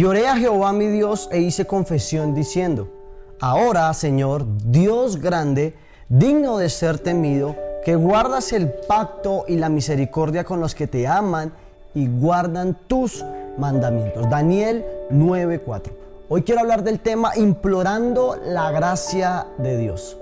Y oré a Jehová mi Dios e hice confesión diciendo, Ahora, Señor, Dios grande, digno de ser temido, que guardas el pacto y la misericordia con los que te aman y guardan tus mandamientos. Daniel 9:4. Hoy quiero hablar del tema implorando la gracia de Dios.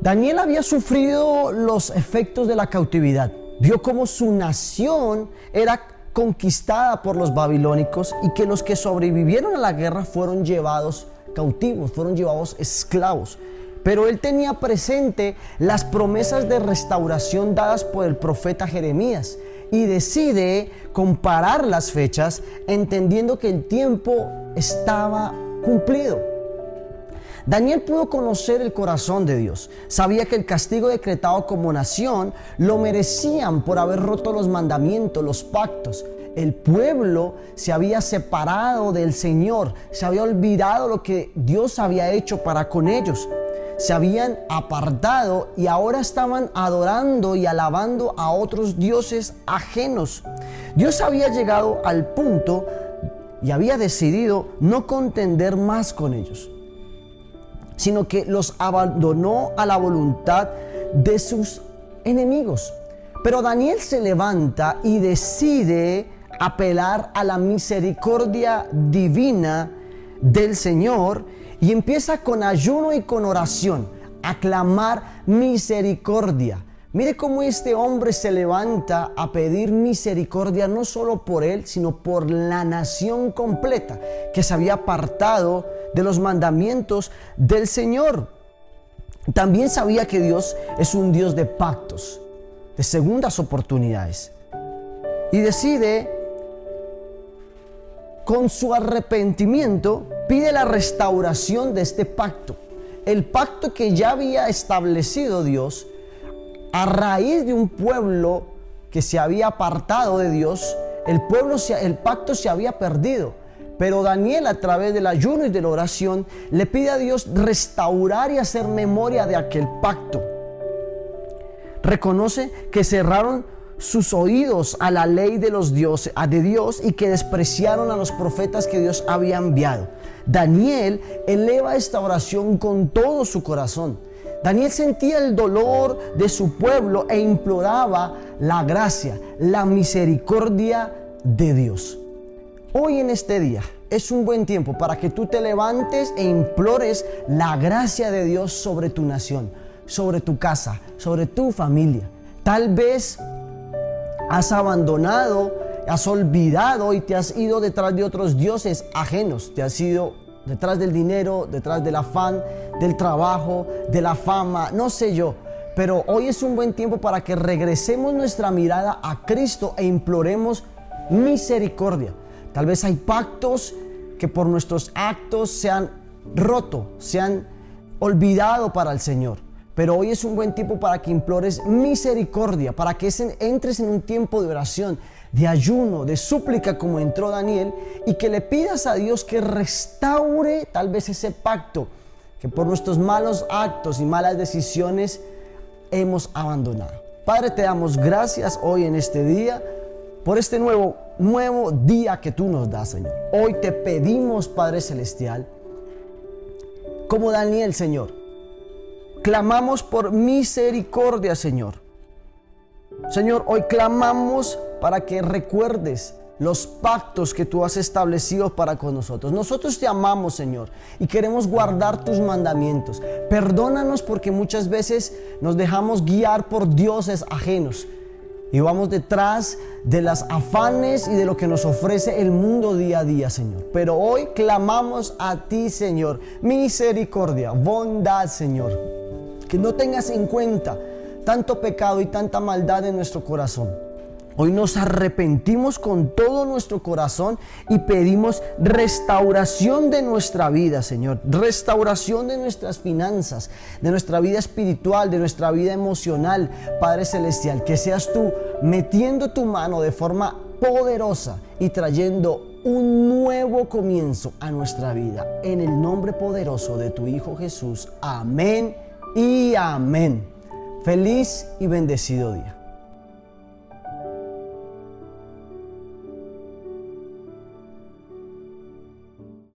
Daniel había sufrido los efectos de la cautividad. Vio cómo su nación era conquistada por los babilónicos y que los que sobrevivieron a la guerra fueron llevados cautivos, fueron llevados esclavos. Pero él tenía presente las promesas de restauración dadas por el profeta Jeremías y decide comparar las fechas entendiendo que el tiempo estaba cumplido. Daniel pudo conocer el corazón de Dios. Sabía que el castigo decretado como nación lo merecían por haber roto los mandamientos, los pactos. El pueblo se había separado del Señor, se había olvidado lo que Dios había hecho para con ellos. Se habían apartado y ahora estaban adorando y alabando a otros dioses ajenos. Dios había llegado al punto y había decidido no contender más con ellos sino que los abandonó a la voluntad de sus enemigos. Pero Daniel se levanta y decide apelar a la misericordia divina del Señor y empieza con ayuno y con oración a clamar misericordia Mire cómo este hombre se levanta a pedir misericordia no solo por él, sino por la nación completa que se había apartado de los mandamientos del Señor. También sabía que Dios es un Dios de pactos, de segundas oportunidades. Y decide, con su arrepentimiento, pide la restauración de este pacto. El pacto que ya había establecido Dios a raíz de un pueblo que se había apartado de Dios, el pueblo, el pacto se había perdido. Pero Daniel a través del ayuno y de la oración le pide a Dios restaurar y hacer memoria de aquel pacto. Reconoce que cerraron sus oídos a la ley de los dioses, a de Dios y que despreciaron a los profetas que Dios había enviado. Daniel eleva esta oración con todo su corazón. Daniel sentía el dolor de su pueblo e imploraba la gracia, la misericordia de Dios. Hoy en este día es un buen tiempo para que tú te levantes e implores la gracia de Dios sobre tu nación, sobre tu casa, sobre tu familia. Tal vez has abandonado, has olvidado y te has ido detrás de otros dioses ajenos, te has ido detrás del dinero, detrás del afán, del trabajo, de la fama, no sé yo. Pero hoy es un buen tiempo para que regresemos nuestra mirada a Cristo e imploremos misericordia. Tal vez hay pactos que por nuestros actos se han roto, se han olvidado para el Señor. Pero hoy es un buen tiempo para que implores misericordia, para que entres en un tiempo de oración, de ayuno, de súplica como entró Daniel y que le pidas a Dios que restaure tal vez ese pacto que por nuestros malos actos y malas decisiones hemos abandonado. Padre, te damos gracias hoy en este día por este nuevo nuevo día que tú nos das, Señor. Hoy te pedimos, Padre celestial, como Daniel, Señor, clamamos por misericordia, Señor. Señor, hoy clamamos para que recuerdes los pactos que tú has establecido para con nosotros. Nosotros te amamos, Señor, y queremos guardar tus mandamientos. Perdónanos porque muchas veces nos dejamos guiar por dioses ajenos y vamos detrás de las afanes y de lo que nos ofrece el mundo día a día, Señor. Pero hoy clamamos a ti, Señor, misericordia, bondad, Señor. Que no tengas en cuenta tanto pecado y tanta maldad en nuestro corazón. Hoy nos arrepentimos con todo nuestro corazón y pedimos restauración de nuestra vida, Señor. Restauración de nuestras finanzas, de nuestra vida espiritual, de nuestra vida emocional, Padre Celestial. Que seas tú metiendo tu mano de forma poderosa y trayendo un nuevo comienzo a nuestra vida. En el nombre poderoso de tu Hijo Jesús. Amén y amén. Feliz y bendecido día.